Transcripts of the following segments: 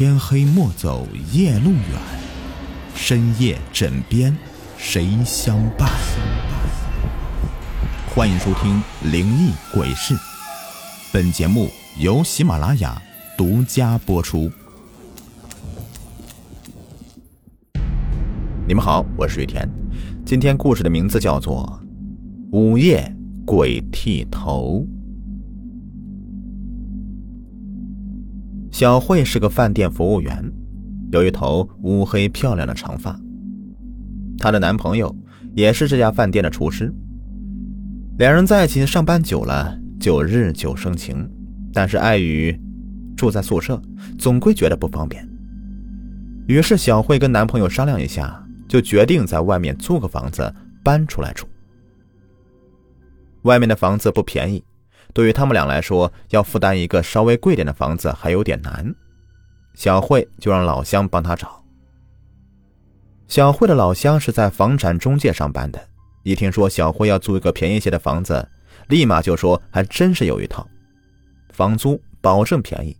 天黑莫走夜路远，深夜枕边谁相伴？欢迎收听《灵异鬼事》，本节目由喜马拉雅独家播出。你们好，我是雨田，今天故事的名字叫做《午夜鬼剃头》。小慧是个饭店服务员，有一头乌黑漂亮的长发。她的男朋友也是这家饭店的厨师。两人在一起上班久了，就日久生情。但是碍于住在宿舍，总归觉得不方便。于是小慧跟男朋友商量一下，就决定在外面租个房子搬出来住。外面的房子不便宜。对于他们俩来说，要负担一个稍微贵点的房子还有点难。小慧就让老乡帮她找。小慧的老乡是在房产中介上班的，一听说小慧要租一个便宜些的房子，立马就说还真是有一套，房租保证便宜。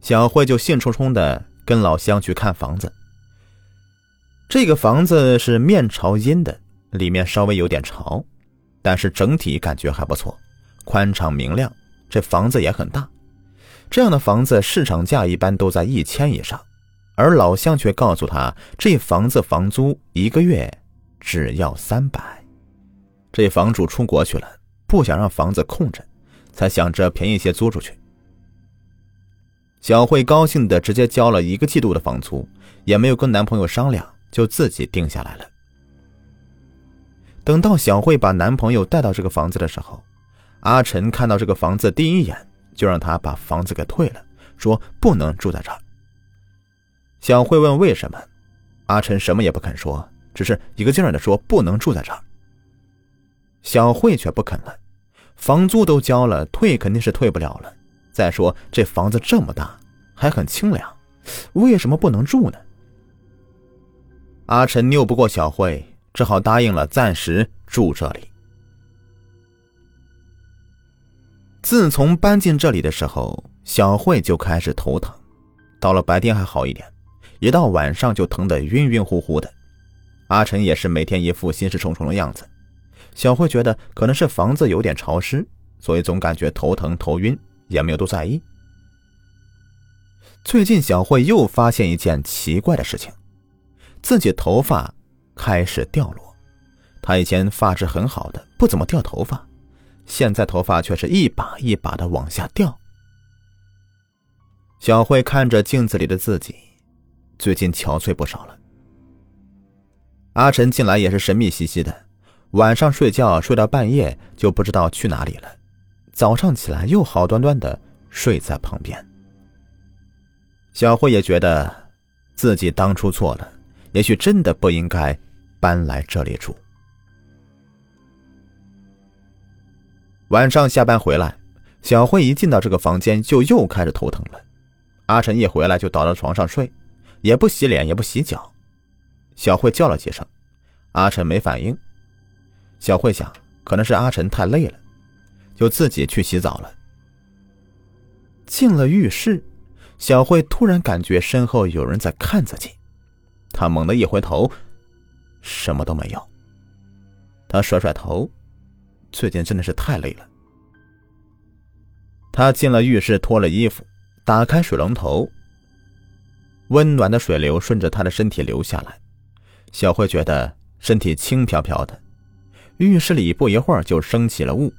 小慧就兴冲冲的跟老乡去看房子。这个房子是面朝阴的，里面稍微有点潮。但是整体感觉还不错，宽敞明亮，这房子也很大。这样的房子市场价一般都在一千以上，而老乡却告诉他，这房子房租一个月只要三百。这房主出国去了，不想让房子空着，才想着便宜些租出去。小慧高兴的直接交了一个季度的房租，也没有跟男朋友商量，就自己定下来了。等到小慧把男朋友带到这个房子的时候，阿晨看到这个房子第一眼就让他把房子给退了，说不能住在这儿。小慧问为什么，阿晨什么也不肯说，只是一个劲儿的说不能住在这儿。小慧却不肯了，房租都交了，退肯定是退不了了。再说这房子这么大，还很清凉，为什么不能住呢？阿晨拗不过小慧。只好答应了，暂时住这里。自从搬进这里的时候，小慧就开始头疼，到了白天还好一点，一到晚上就疼得晕晕乎乎的。阿晨也是每天一副心事重重的样子。小慧觉得可能是房子有点潮湿，所以总感觉头疼头晕，也没有多在意。最近，小慧又发现一件奇怪的事情，自己头发。开始掉落，他以前发质很好的，不怎么掉头发，现在头发却是一把一把的往下掉。小慧看着镜子里的自己，最近憔悴不少了。阿晨进来也是神秘兮兮的，晚上睡觉睡到半夜就不知道去哪里了，早上起来又好端端的睡在旁边。小慧也觉得自己当初错了，也许真的不应该。搬来这里住。晚上下班回来，小慧一进到这个房间就又开始头疼了。阿晨一回来就倒到床上睡，也不洗脸也不洗脚。小慧叫了几声，阿晨没反应。小慧想，可能是阿晨太累了，就自己去洗澡了。进了浴室，小慧突然感觉身后有人在看自己，她猛地一回头。什么都没有。他甩甩头，最近真的是太累了。他进了浴室，脱了衣服，打开水龙头，温暖的水流顺着他的身体流下来。小慧觉得身体轻飘飘的。浴室里不一会儿就升起了雾。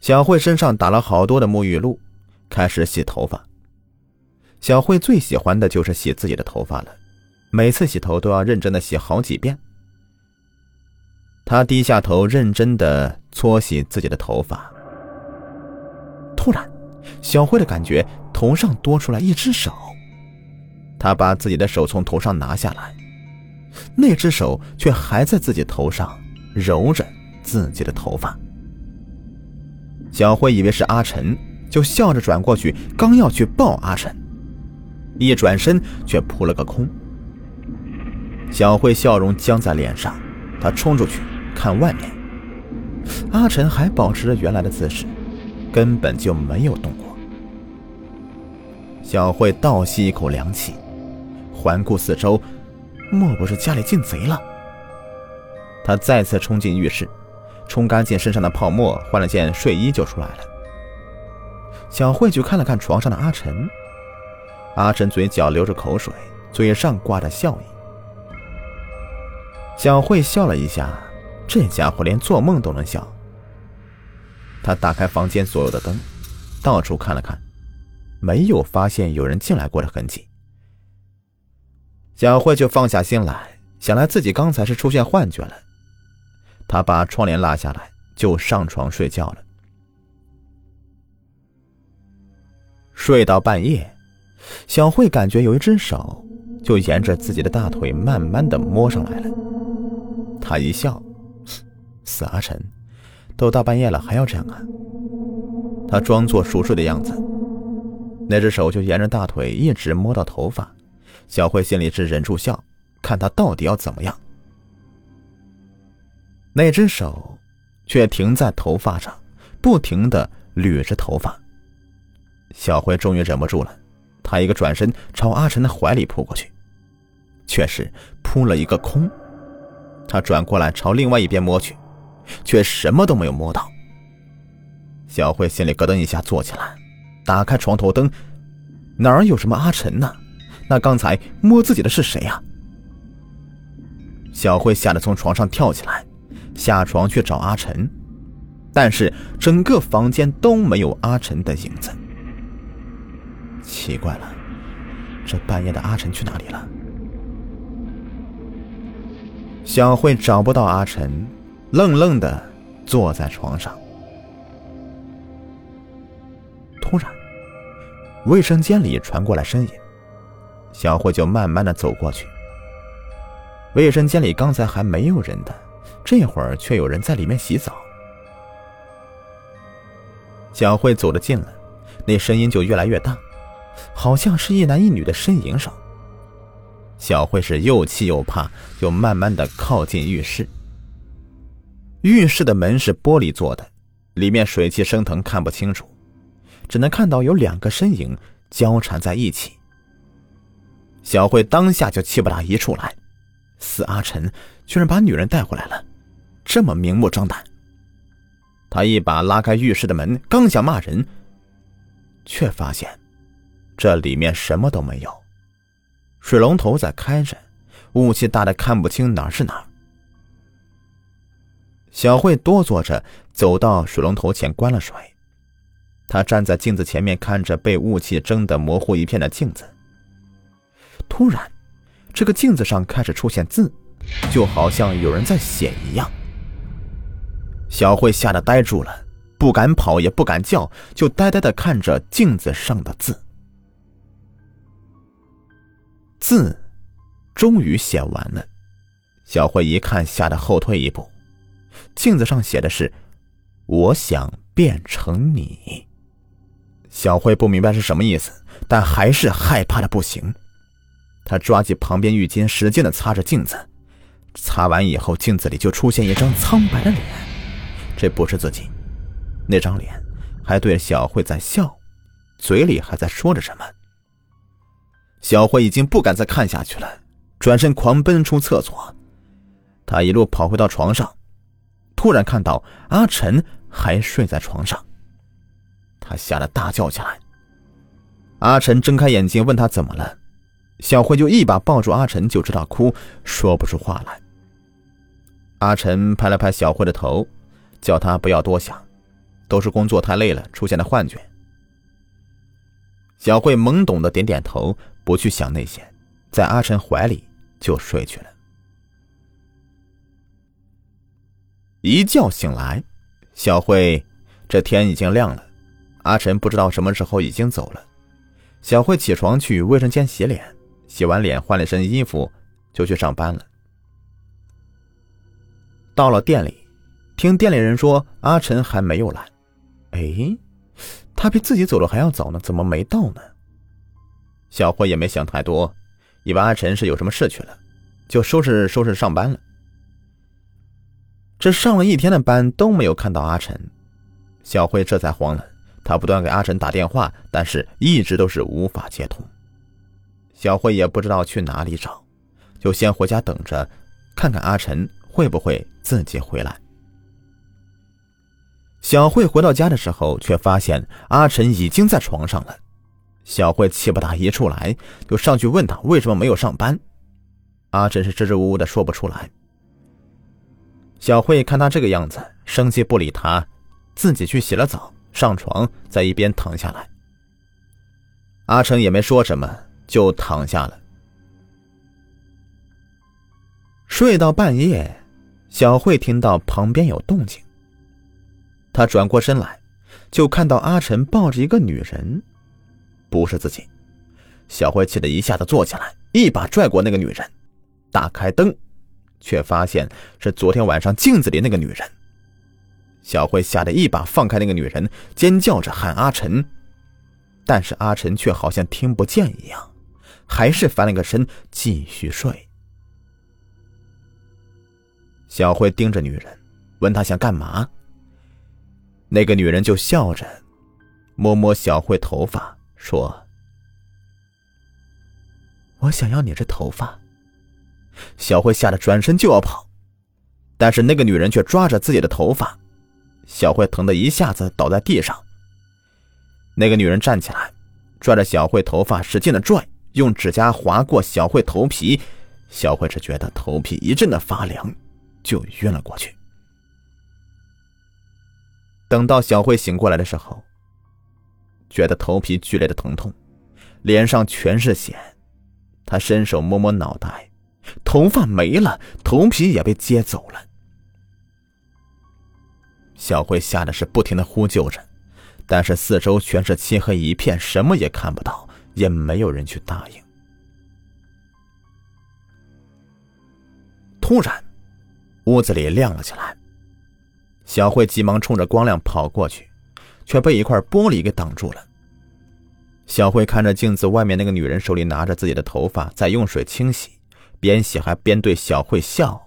小慧身上打了好多的沐浴露，开始洗头发。小慧最喜欢的就是洗自己的头发了。每次洗头都要认真的洗好几遍。他低下头，认真的搓洗自己的头发。突然，小慧的感觉头上多出来一只手。他把自己的手从头上拿下来，那只手却还在自己头上揉着自己的头发。小慧以为是阿晨，就笑着转过去，刚要去抱阿晨，一转身却扑了个空。小慧笑容僵在脸上，她冲出去看外面。阿晨还保持着原来的姿势，根本就没有动过。小慧倒吸一口凉气，环顾四周，莫不是家里进贼了？她再次冲进浴室，冲干净身上的泡沫，换了件睡衣就出来了。小慧就看了看床上的阿晨，阿晨嘴角流着口水，嘴上挂着笑意。小慧笑了一下，这家伙连做梦都能笑。她打开房间所有的灯，到处看了看，没有发现有人进来过的痕迹。小慧就放下心来，想来自己刚才是出现幻觉了。她把窗帘拉下来，就上床睡觉了。睡到半夜，小慧感觉有一只手就沿着自己的大腿慢慢的摸上来了。他一笑：“死阿晨，都大半夜了还要这样啊？”他装作熟睡的样子，那只手就沿着大腿一直摸到头发。小慧心里是忍住笑，看他到底要怎么样。那只手却停在头发上，不停的捋着头发。小慧终于忍不住了，她一个转身朝阿晨的怀里扑过去，却是扑了一个空。他转过来朝另外一边摸去，却什么都没有摸到。小慧心里咯噔一下，坐起来，打开床头灯，哪儿有什么阿晨呢？那刚才摸自己的是谁呀？小慧吓得从床上跳起来，下床去找阿晨，但是整个房间都没有阿晨的影子。奇怪了，这半夜的阿晨去哪里了？小慧找不到阿晨，愣愣的坐在床上。突然，卫生间里传过来声音，小慧就慢慢的走过去。卫生间里刚才还没有人的，这会儿却有人在里面洗澡。小慧走得近了，那声音就越来越大。好像是一男一女的呻吟声。小慧是又气又怕，又慢慢的靠近浴室。浴室的门是玻璃做的，里面水汽升腾，看不清楚，只能看到有两个身影交缠在一起。小慧当下就气不打一处来，死阿晨居然把女人带回来了，这么明目张胆。他一把拉开浴室的门，刚想骂人，却发现。这里面什么都没有，水龙头在开着，雾气大的看不清哪是哪。小慧哆嗦着走到水龙头前关了水，她站在镜子前面看着被雾气蒸得模糊一片的镜子。突然，这个镜子上开始出现字，就好像有人在写一样。小慧吓得呆住了，不敢跑也不敢叫，就呆呆的看着镜子上的字。字终于写完了，小慧一看，吓得后退一步。镜子上写的是：“我想变成你。”小慧不明白是什么意思，但还是害怕的不行。她抓起旁边浴巾，使劲的擦着镜子。擦完以后，镜子里就出现一张苍白的脸，这不是自己。那张脸还对小慧在笑，嘴里还在说着什么。小慧已经不敢再看下去了，转身狂奔出厕所。她一路跑回到床上，突然看到阿晨还睡在床上，她吓得大叫起来。阿晨睁开眼睛问他怎么了，小慧就一把抱住阿晨，就知道哭，说不出话来。阿晨拍了拍小慧的头，叫她不要多想，都是工作太累了出现的幻觉。小慧懵懂的点点头。不去想那些，在阿晨怀里就睡去了。一觉醒来，小慧，这天已经亮了。阿晨不知道什么时候已经走了。小慧起床去卫生间洗脸，洗完脸换了身衣服就去上班了。到了店里，听店里人说阿晨还没有来。哎，他比自己走的还要早呢，怎么没到呢？小慧也没想太多，以为阿晨是有什么事去了，就收拾收拾上班了。这上了一天的班都没有看到阿晨，小慧这才慌了，她不断给阿晨打电话，但是一直都是无法接通。小慧也不知道去哪里找，就先回家等着，看看阿晨会不会自己回来。小慧回到家的时候，却发现阿晨已经在床上了。小慧气不打一处来，就上去问他为什么没有上班。阿晨是支支吾吾的说不出来。小慧看他这个样子，生气不理他，自己去洗了澡，上床在一边躺下来。阿成也没说什么，就躺下了。睡到半夜，小慧听到旁边有动静。他转过身来，就看到阿晨抱着一个女人，不是自己。小慧气得一下子坐起来，一把拽过那个女人，打开灯，却发现是昨天晚上镜子里那个女人。小慧吓得一把放开那个女人，尖叫着喊阿晨，但是阿晨却好像听不见一样，还是翻了个身继续睡。小慧盯着女人，问她想干嘛。那个女人就笑着，摸摸小慧头发，说：“我想要你这头发。”小慧吓得转身就要跑，但是那个女人却抓着自己的头发，小慧疼得一下子倒在地上。那个女人站起来，拽着小慧头发使劲的拽，用指甲划过小慧头皮，小慧只觉得头皮一阵的发凉，就晕了过去。等到小慧醒过来的时候，觉得头皮剧烈的疼痛，脸上全是血。他伸手摸摸脑袋，头发没了，头皮也被接走了。小慧吓得是不停的呼救着，但是四周全是漆黑一片，什么也看不到，也没有人去答应。突然，屋子里亮了起来。小慧急忙冲着光亮跑过去，却被一块玻璃给挡住了。小慧看着镜子外面那个女人手里拿着自己的头发，在用水清洗，边洗还边对小慧笑。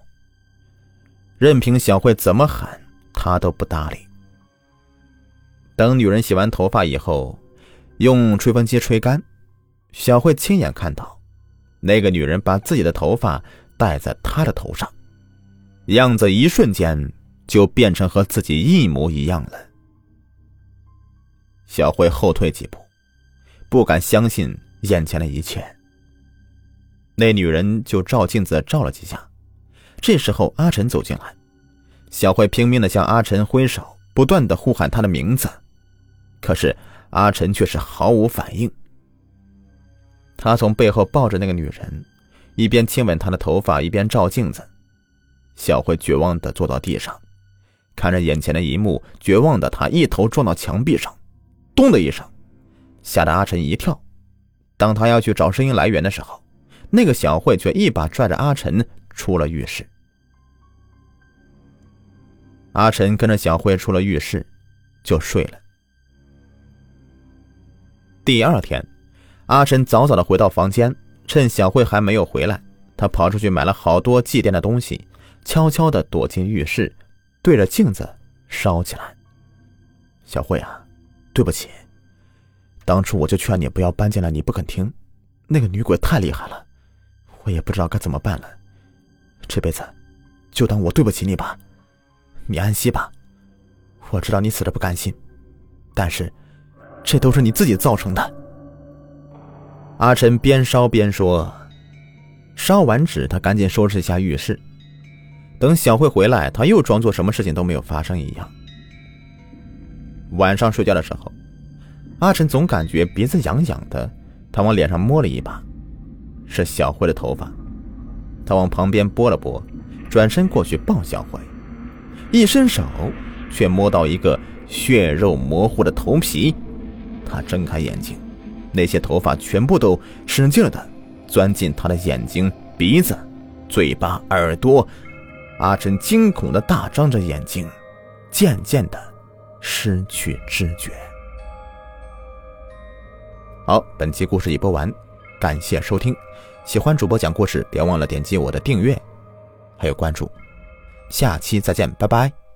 任凭小慧怎么喊，她都不搭理。等女人洗完头发以后，用吹风机吹干，小慧亲眼看到，那个女人把自己的头发戴在她的头上，样子一瞬间。就变成和自己一模一样了。小慧后退几步，不敢相信眼前的一切。那女人就照镜子照了几下，这时候阿晨走进来，小慧拼命的向阿晨挥手，不断的呼喊他的名字，可是阿晨却是毫无反应。他从背后抱着那个女人，一边亲吻她的头发，一边照镜子。小慧绝望的坐到地上。看着眼前的一幕，绝望的他一头撞到墙壁上，咚的一声，吓得阿晨一跳。当他要去找声音来源的时候，那个小慧却一把拽着阿晨出了浴室。阿晨跟着小慧出了浴室，就睡了。第二天，阿晨早早的回到房间，趁小慧还没有回来，他跑出去买了好多祭奠的东西，悄悄的躲进浴室。对着镜子烧起来。小慧啊，对不起，当初我就劝你不要搬进来，你不肯听。那个女鬼太厉害了，我也不知道该怎么办了。这辈子就当我对不起你吧，你安息吧。我知道你死的不甘心，但是这都是你自己造成的。阿晨边烧边说，烧完纸，他赶紧收拾一下浴室。等小慧回来，他又装作什么事情都没有发生一样。晚上睡觉的时候，阿晨总感觉鼻子痒痒的，他往脸上摸了一把，是小慧的头发。他往旁边拨了拨，转身过去抱小慧，一伸手却摸到一个血肉模糊的头皮。他睁开眼睛，那些头发全部都使劲的钻进他的眼睛、鼻子、嘴巴、耳朵。阿晨惊恐的大张着眼睛，渐渐的失去知觉。好，本期故事已播完，感谢收听。喜欢主播讲故事，别忘了点击我的订阅，还有关注。下期再见，拜拜。